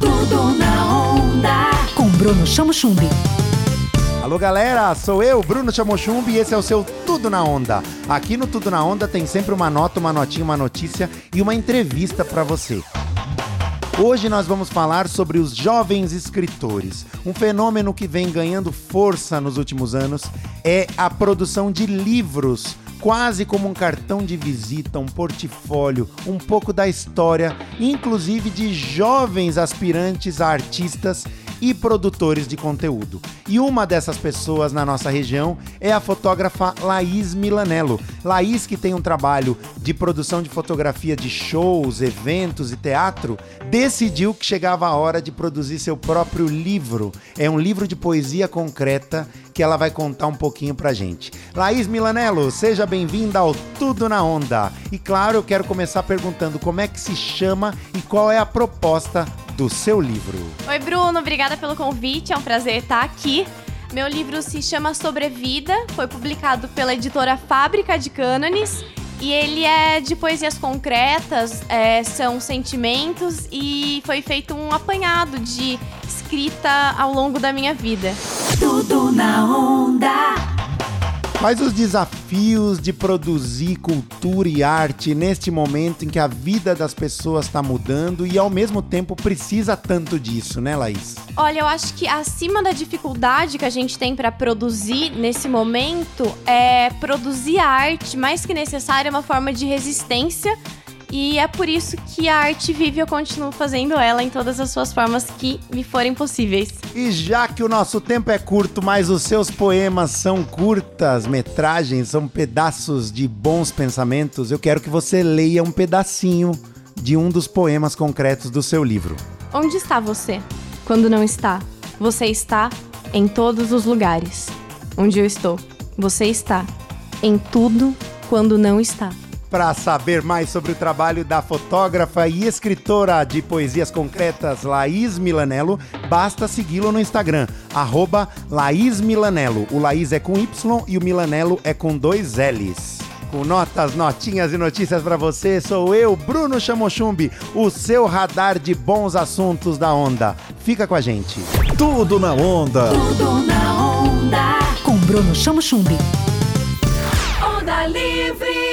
Tudo na onda. Com Bruno Chamo Chumbi. Alô galera, sou eu, Bruno Chamochumbi e esse é o seu Tudo na Onda. Aqui no Tudo na Onda tem sempre uma nota, uma notinha, uma notícia e uma entrevista para você. Hoje nós vamos falar sobre os jovens escritores. Um fenômeno que vem ganhando força nos últimos anos é a produção de livros, quase como um cartão de visita, um portfólio, um pouco da história, inclusive de jovens aspirantes a artistas e produtores de conteúdo. E uma dessas pessoas na nossa região é a fotógrafa Laís Milanello. Laís, que tem um trabalho de produção de fotografia de shows, eventos e teatro, decidiu que chegava a hora de produzir seu próprio livro. É um livro de poesia concreta que ela vai contar um pouquinho pra gente. Laís Milanello, seja bem-vinda ao Tudo na Onda. E claro, eu quero começar perguntando como é que se chama e qual é a proposta do seu livro. Oi, Bruno, obrigada pelo convite, é um prazer estar aqui. Meu livro se chama Sobrevida, foi publicado pela editora Fábrica de Cânones e ele é de poesias concretas, é, são sentimentos e foi feito um apanhado de escrita ao longo da minha vida. Tudo na onda. Quais os desafios de produzir cultura e arte neste momento em que a vida das pessoas está mudando e ao mesmo tempo precisa tanto disso, né, Laís? Olha, eu acho que acima da dificuldade que a gente tem para produzir nesse momento é produzir arte, mais que necessária, é uma forma de resistência e é por isso que a arte vive e eu continuo fazendo ela em todas as suas formas que me forem possíveis. E já que o nosso tempo é curto, mas os seus poemas são curtas metragens, são pedaços de bons pensamentos, eu quero que você leia um pedacinho de um dos poemas concretos do seu livro. Onde está você? Quando não está? Você está em todos os lugares. Onde eu estou? Você está em tudo quando não está. Para saber mais sobre o trabalho da fotógrafa e escritora de poesias concretas Laís Milanello, basta segui-lo no Instagram, arroba Laís Milanello. O Laís é com Y e o Milanello é com dois L's. Com notas, notinhas e notícias para você, sou eu, Bruno Chamochumbi, o seu radar de bons assuntos da onda. Fica com a gente. Tudo na onda. Tudo na onda. Com Bruno Chamo Chumbi. Onda livre.